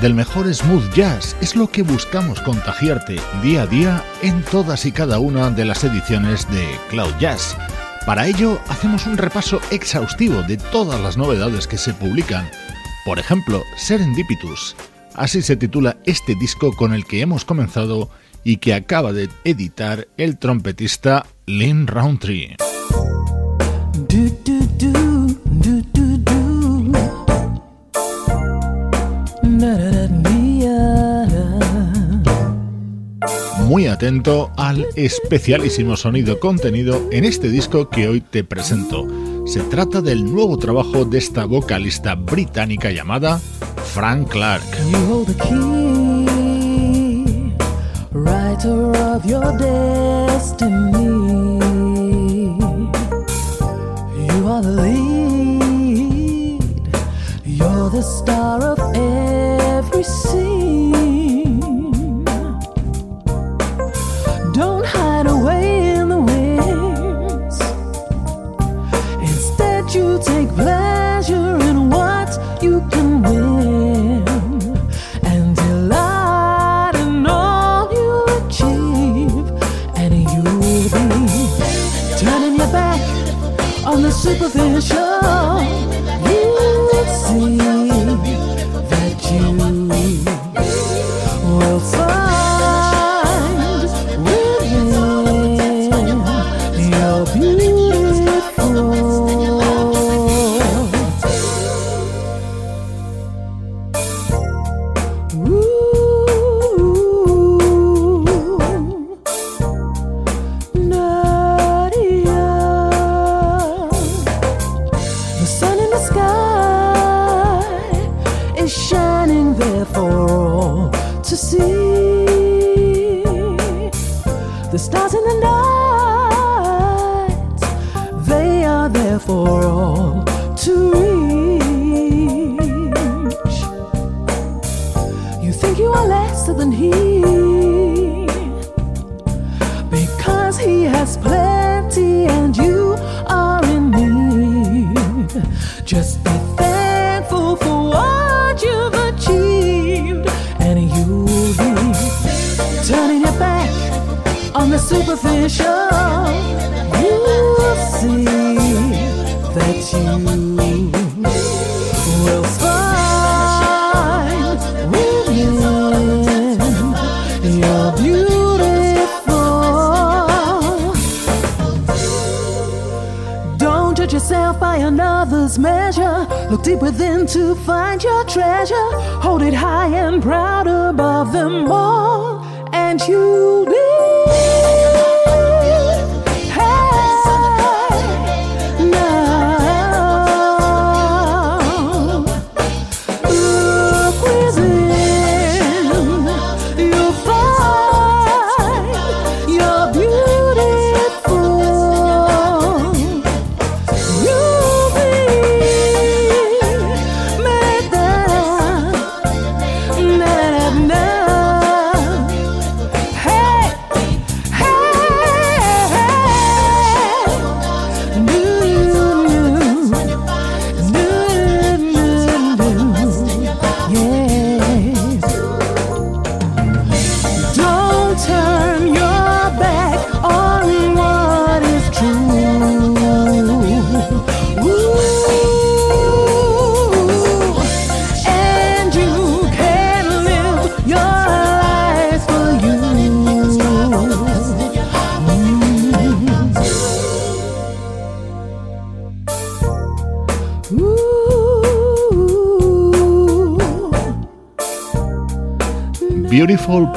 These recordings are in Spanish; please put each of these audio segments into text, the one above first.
Del mejor smooth jazz es lo que buscamos contagiarte día a día en todas y cada una de las ediciones de Cloud Jazz. Para ello hacemos un repaso exhaustivo de todas las novedades que se publican. Por ejemplo, Serendipitus. Así se titula este disco con el que hemos comenzado y que acaba de editar el trompetista Lynn Roundtree. Muy atento al especialísimo sonido contenido en este disco que hoy te presento. Se trata del nuevo trabajo de esta vocalista británica llamada Frank Clark. You're the star of every scene. Superficial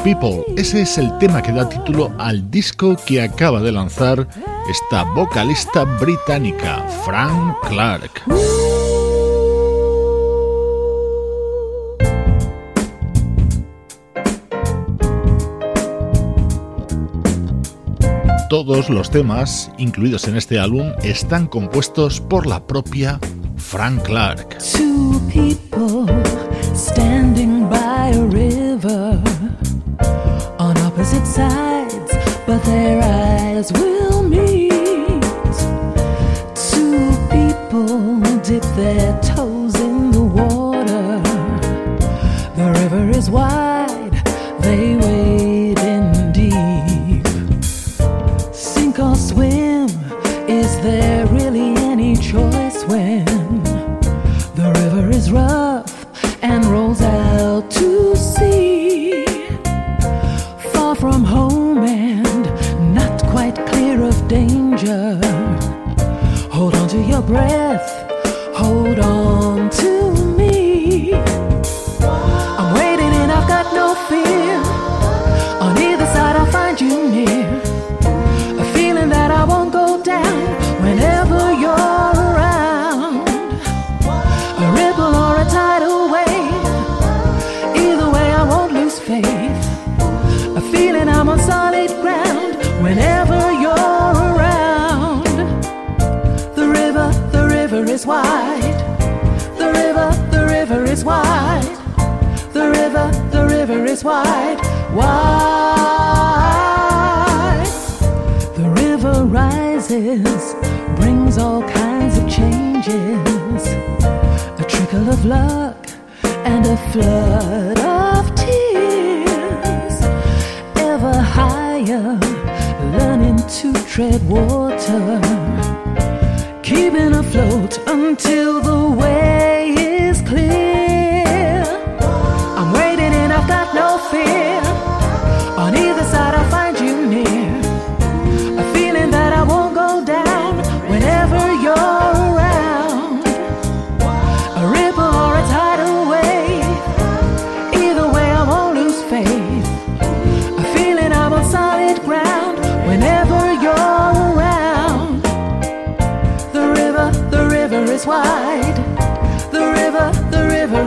People. Ese es el tema que da título al disco que acaba de lanzar esta vocalista británica, Frank Clark. Todos los temas incluidos en este álbum están compuestos por la propia Frank Clark. Is wide,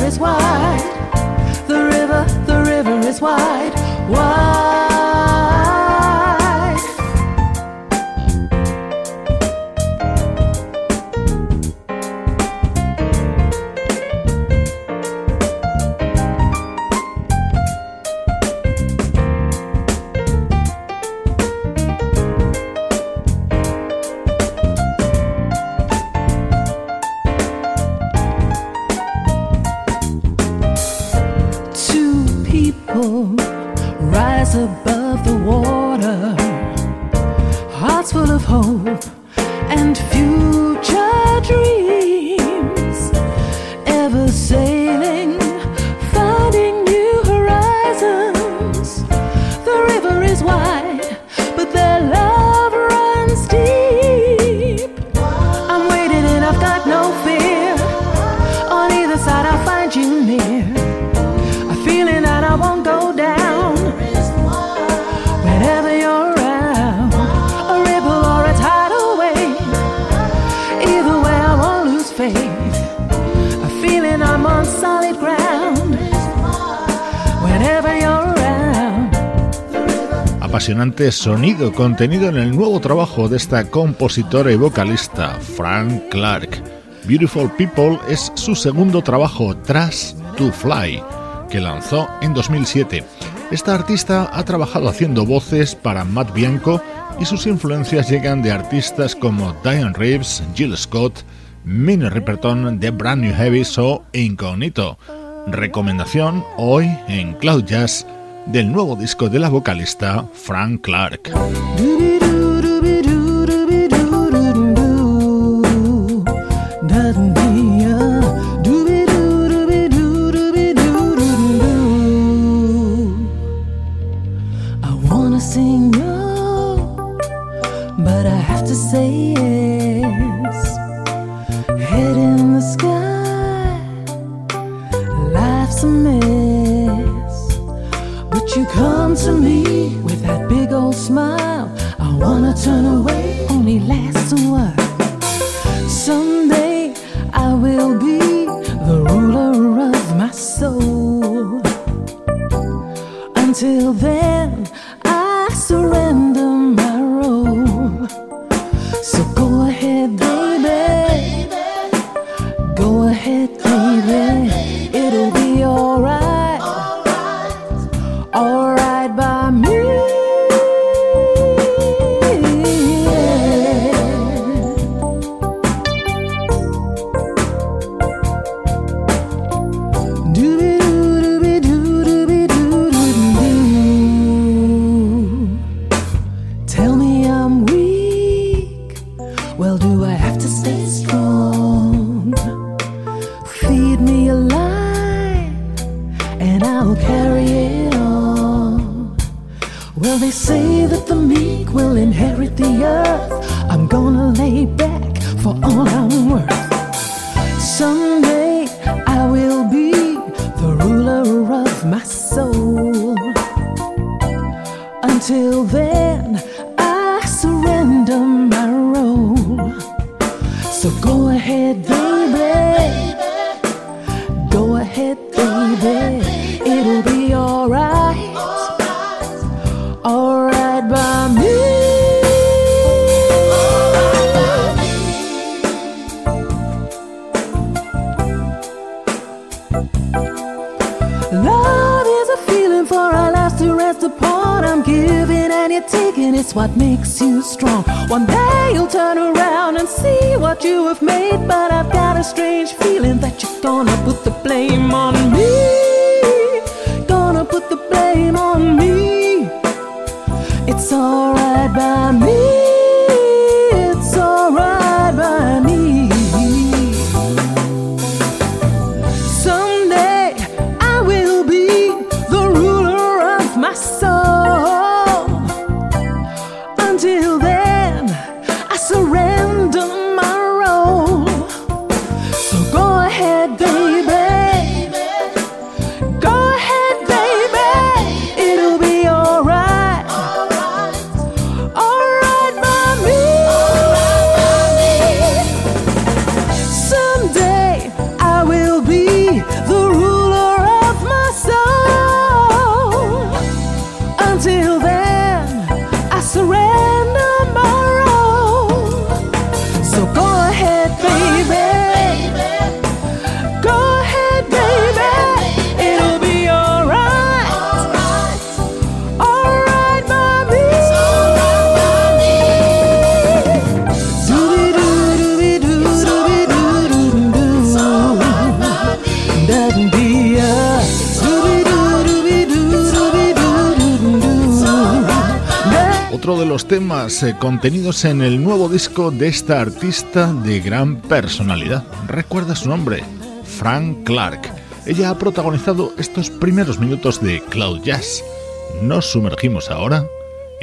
is wide. The river, the river is wide, wide. potente sonido contenido en el nuevo trabajo de esta compositora y vocalista, Frank Clark. Beautiful People es su segundo trabajo tras To Fly, que lanzó en 2007. Esta artista ha trabajado haciendo voces para Matt Bianco y sus influencias llegan de artistas como Diane Reeves, Jill Scott, Minnie Riperton, The Brand New Heavies o Incognito. Recomendación hoy en Cloud Jazz del nuevo disco de la vocalista Frank Clark. Until then, I surrender my role. So go ahead, baby. What makes you strong. One day you'll turn around and see what you have made, but I've got a strange feeling that you're gonna put the blame on me. Los temas eh, contenidos en el nuevo disco de esta artista de gran personalidad. Recuerda su nombre, Frank Clark. Ella ha protagonizado estos primeros minutos de Cloud Jazz. Nos sumergimos ahora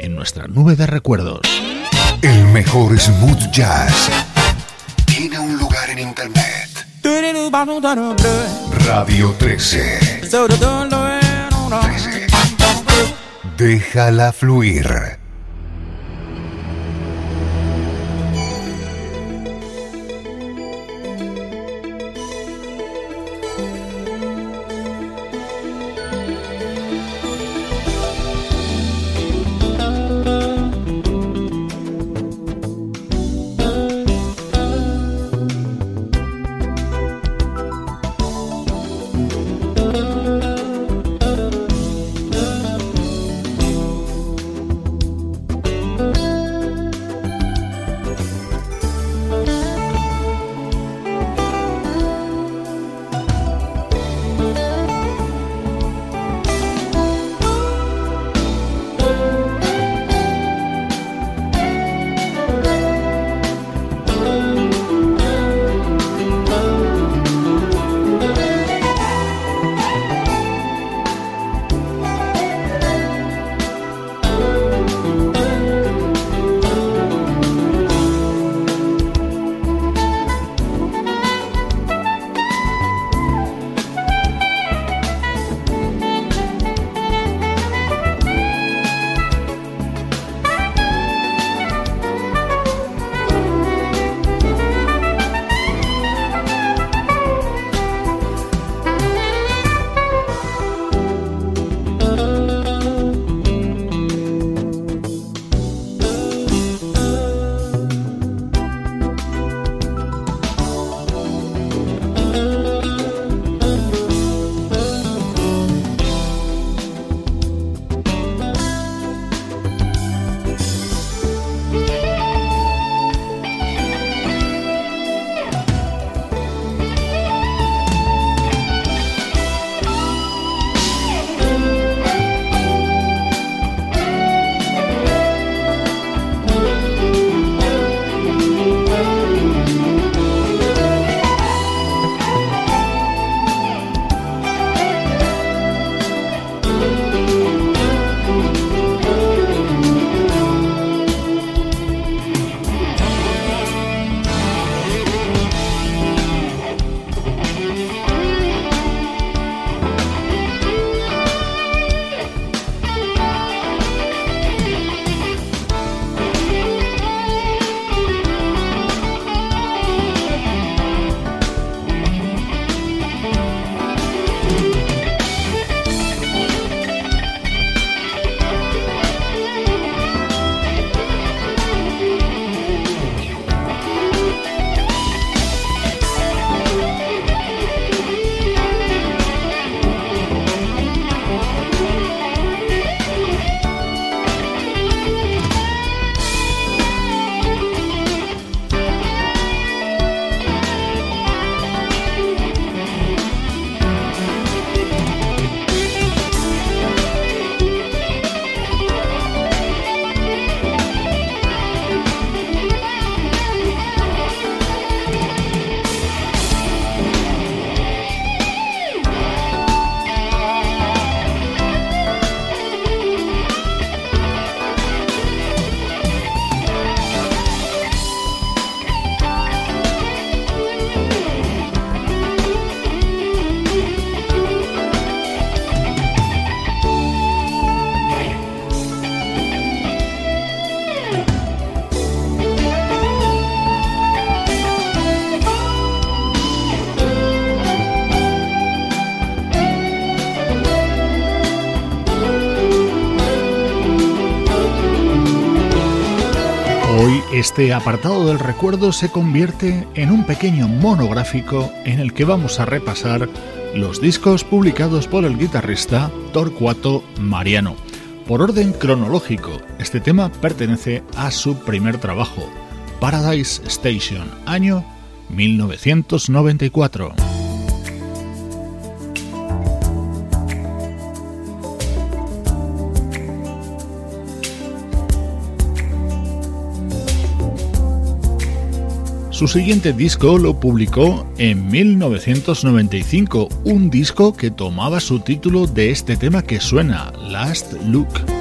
en nuestra nube de recuerdos. El mejor smooth jazz tiene un lugar en internet. Radio 13. 13. Déjala fluir. Este apartado del recuerdo se convierte en un pequeño monográfico en el que vamos a repasar los discos publicados por el guitarrista Torcuato Mariano. Por orden cronológico, este tema pertenece a su primer trabajo, Paradise Station, año 1994. Su siguiente disco lo publicó en 1995, un disco que tomaba su título de este tema que suena, Last Look.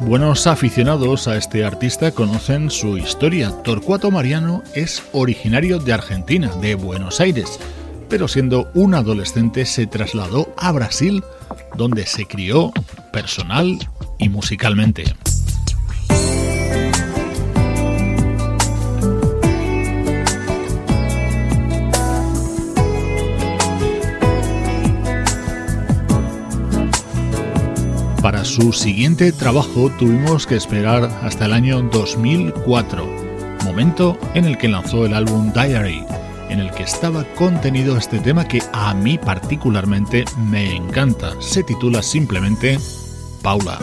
Buenos aficionados a este artista conocen su historia. Torcuato Mariano es originario de Argentina, de Buenos Aires, pero siendo un adolescente se trasladó a Brasil, donde se crió personal y musicalmente. Su siguiente trabajo tuvimos que esperar hasta el año 2004, momento en el que lanzó el álbum Diary, en el que estaba contenido este tema que a mí particularmente me encanta. Se titula simplemente Paula.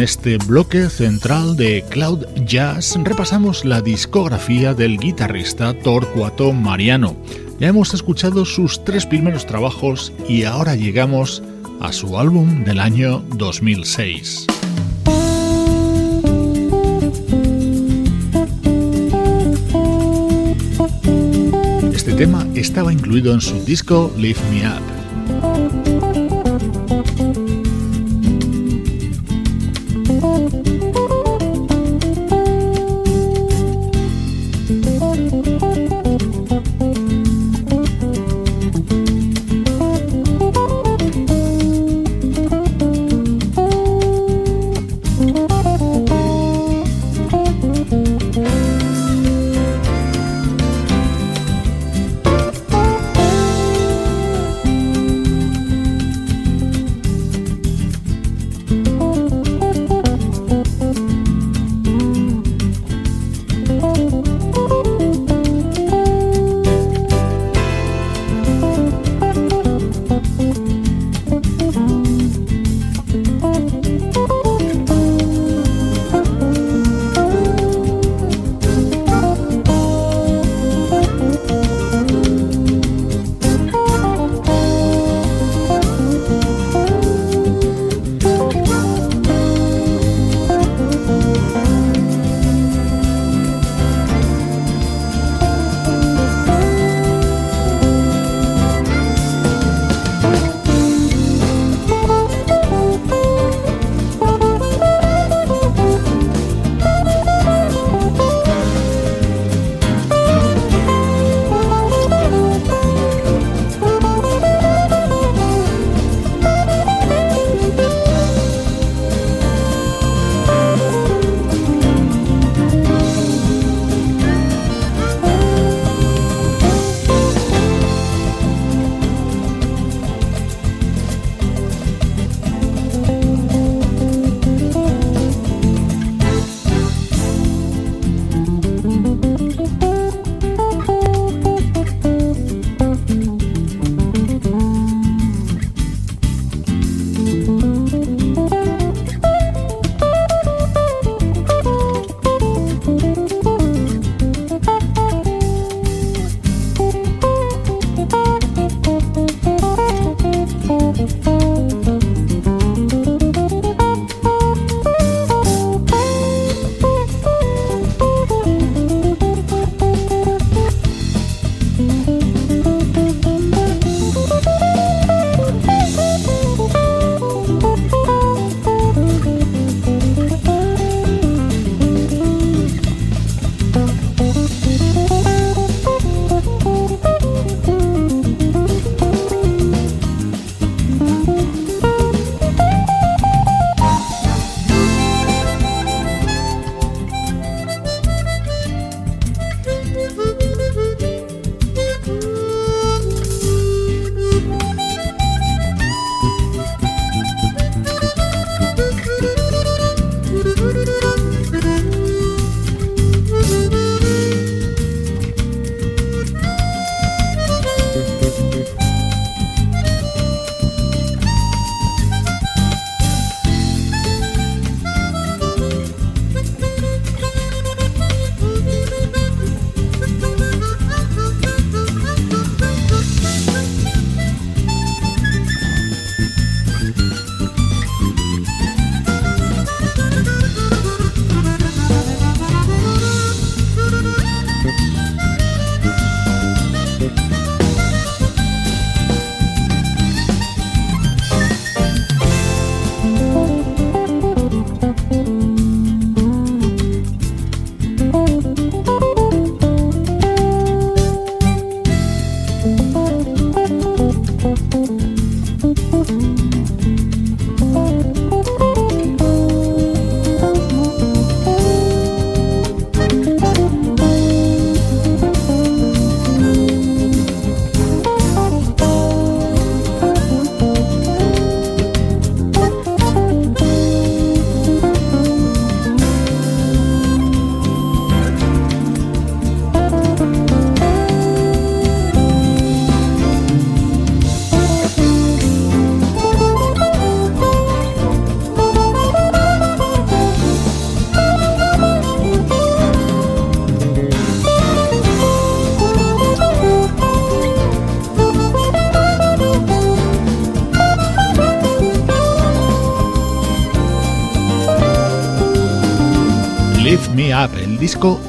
En este bloque central de Cloud Jazz repasamos la discografía del guitarrista Torcuato Mariano. Ya hemos escuchado sus tres primeros trabajos y ahora llegamos a su álbum del año 2006. Este tema estaba incluido en su disco Lift Me Up.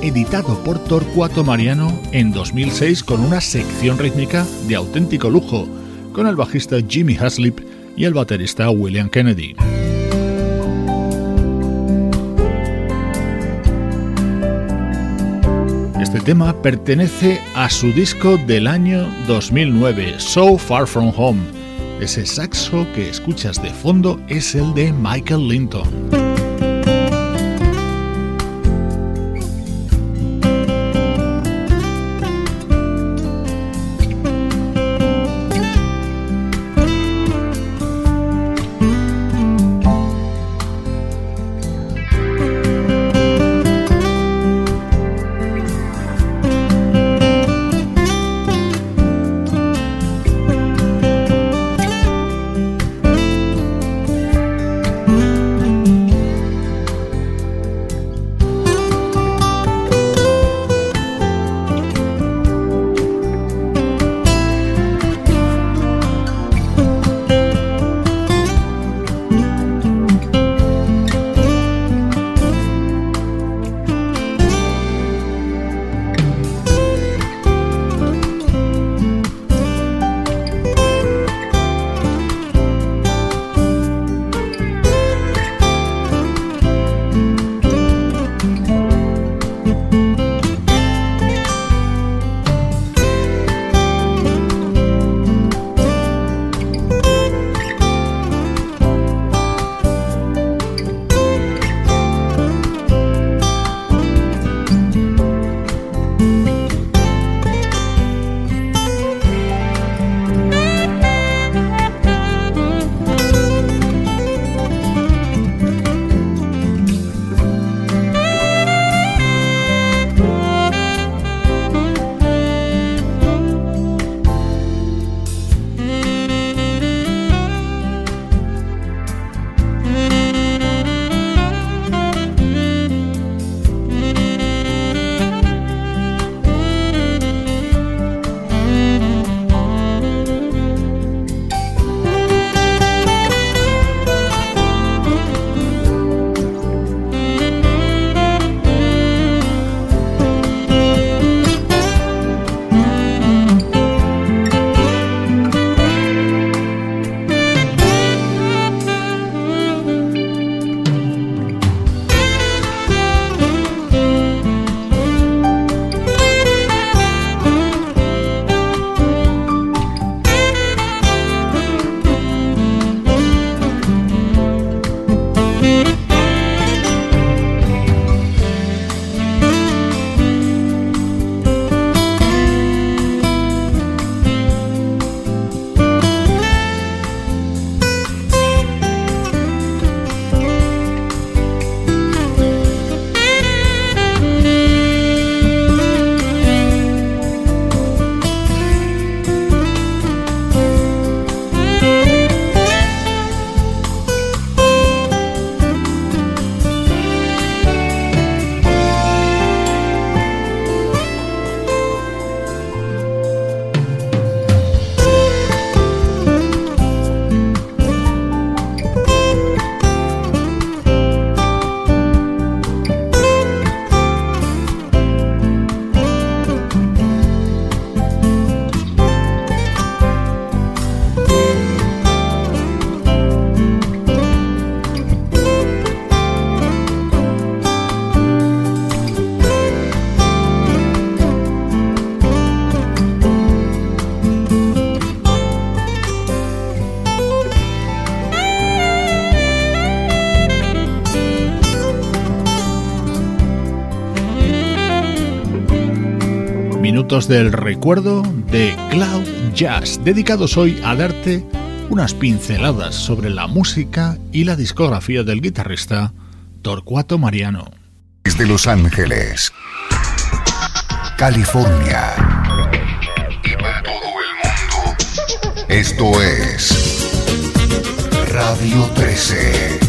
Editado por Torcuato Mariano en 2006 con una sección rítmica de auténtico lujo, con el bajista Jimmy Haslip y el baterista William Kennedy. Este tema pertenece a su disco del año 2009, So Far From Home. Ese saxo que escuchas de fondo es el de Michael Linton. Del recuerdo de Cloud Jazz, dedicados hoy a darte unas pinceladas sobre la música y la discografía del guitarrista Torcuato Mariano. Desde Los Ángeles, California y para todo el mundo, esto es Radio 13.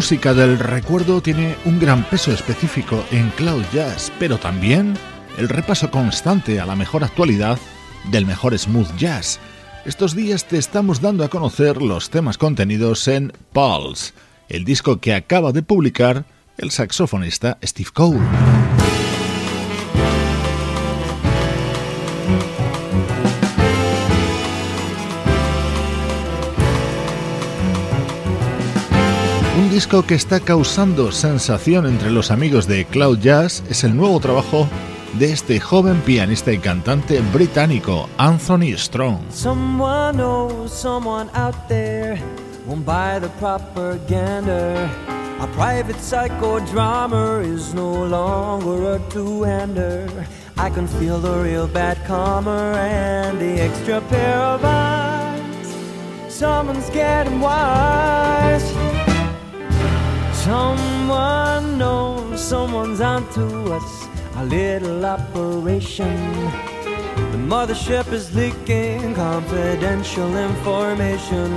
Música del recuerdo tiene un gran peso específico en Cloud Jazz, pero también el repaso constante a la mejor actualidad del mejor smooth jazz. Estos días te estamos dando a conocer los temas contenidos en Pulse, el disco que acaba de publicar el saxofonista Steve Cole. Disco que está causando sensación entre los amigos de Cloud Jazz es el nuevo trabajo de este joven pianista y cantante británico Anthony Strong. Someone knows someone out there won't buy the propaganda. A private psychodrama is no longer a two-hander. I can feel the real bad karma and the extra pair of eyes. Someone's getting wise. Someone knows someone's onto us. A little operation. The mothership is leaking confidential information.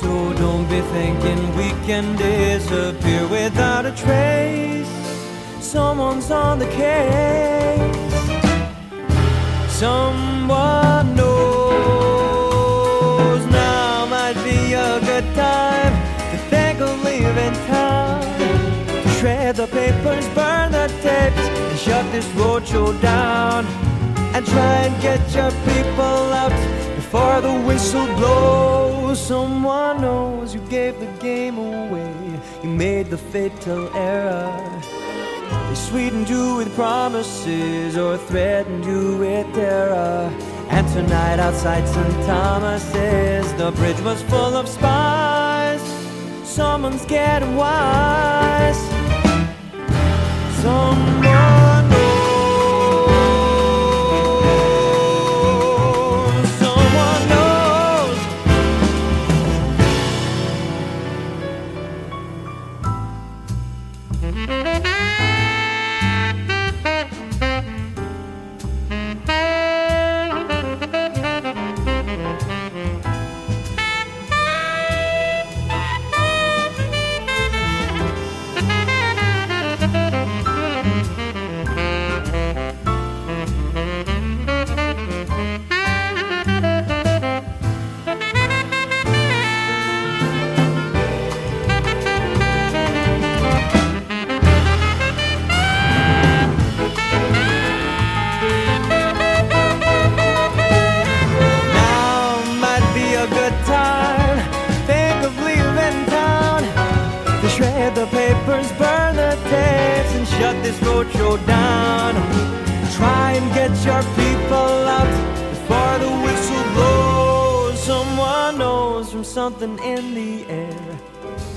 So don't be thinking we can disappear without a trace. Someone's on the case. Someone this roadshow down. And try and get your people out before the whistle blows. Someone knows you gave the game away, you made the fatal error. They sweetened you with promises or threatened you with terror. And tonight outside St. Thomas's, the bridge was full of spies. Someone's getting wise. Someone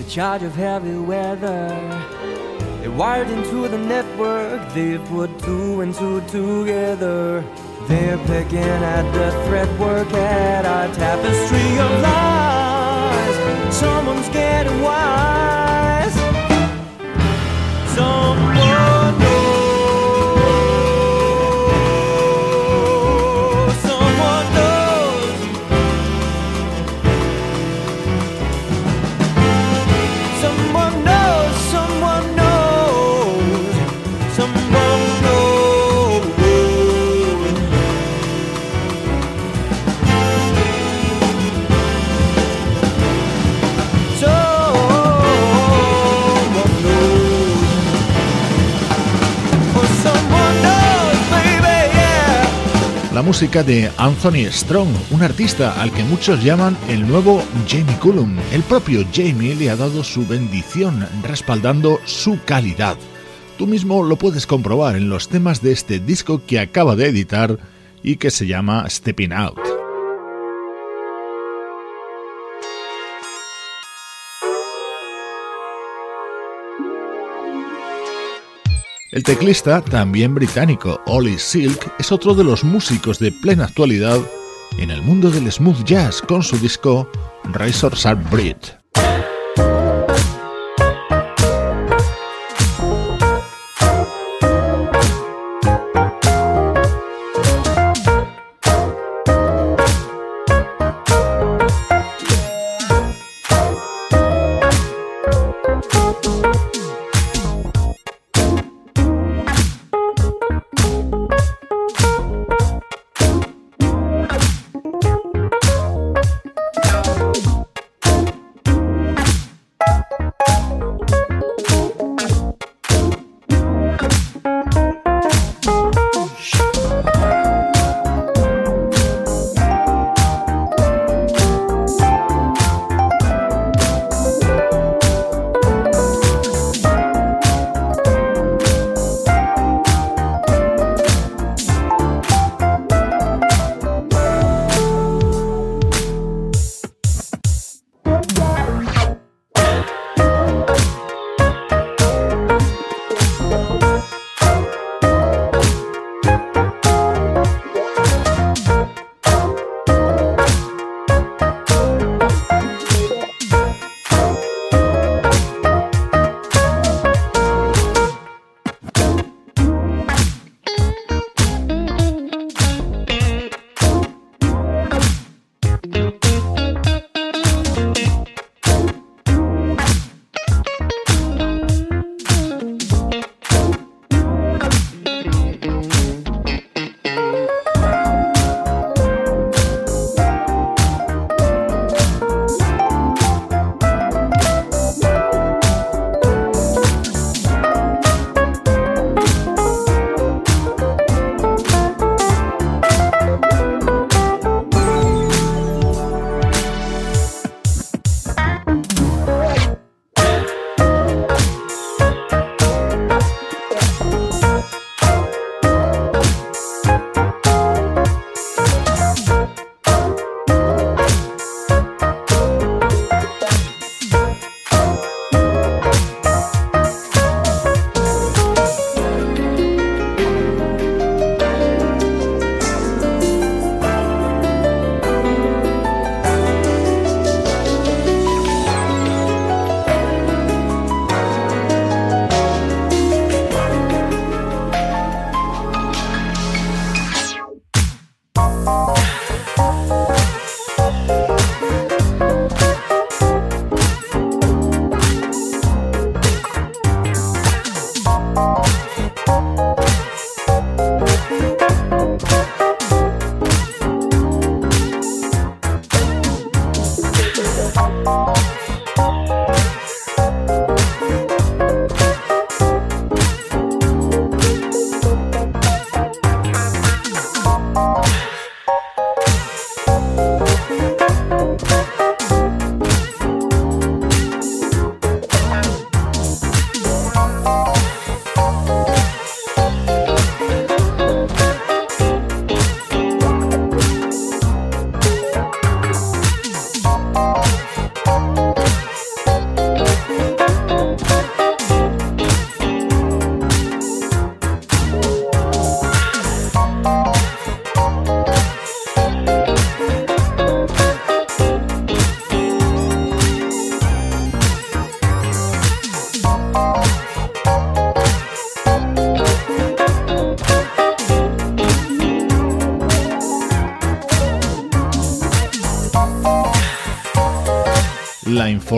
Charge of heavy weather. They wired into the network, they've put two and two together. They're picking at the thread work at our tapestry of lies. Someone's getting wise. Someone música de Anthony Strong, un artista al que muchos llaman el nuevo Jamie Cullum. El propio Jamie le ha dado su bendición, respaldando su calidad. Tú mismo lo puedes comprobar en los temas de este disco que acaba de editar y que se llama Stepping Out. El teclista, también británico, Ollie Silk, es otro de los músicos de plena actualidad en el mundo del smooth jazz con su disco Razor Sharp Breed.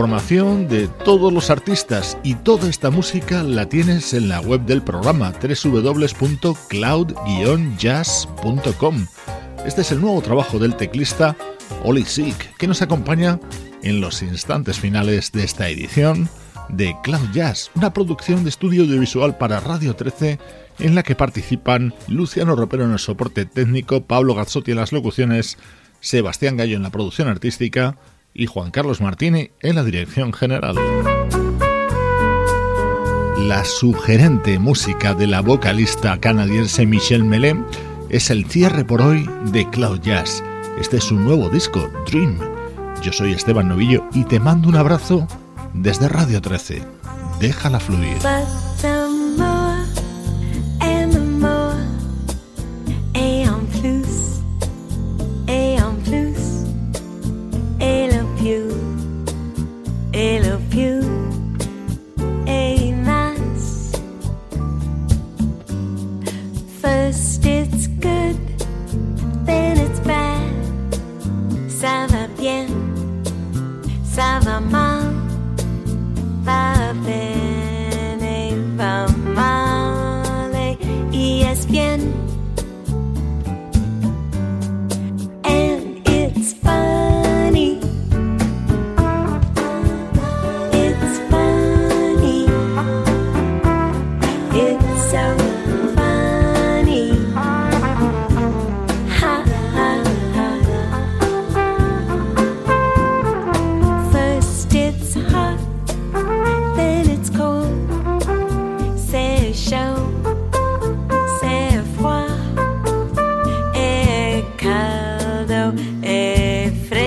Información de todos los artistas y toda esta música la tienes en la web del programa www.cloud-jazz.com. Este es el nuevo trabajo del teclista Oli Sick, que nos acompaña en los instantes finales de esta edición de Cloud Jazz, una producción de estudio audiovisual para Radio 13 en la que participan Luciano Ropero en el soporte técnico, Pablo Gazzotti en las locuciones, Sebastián Gallo en la producción artística y Juan Carlos Martini en la dirección general. La sugerente música de la vocalista canadiense Michelle Melé es el cierre por hoy de Cloud Jazz. Este es su nuevo disco, Dream. Yo soy Esteban Novillo y te mando un abrazo desde Radio 13. Déjala fluir. é, frente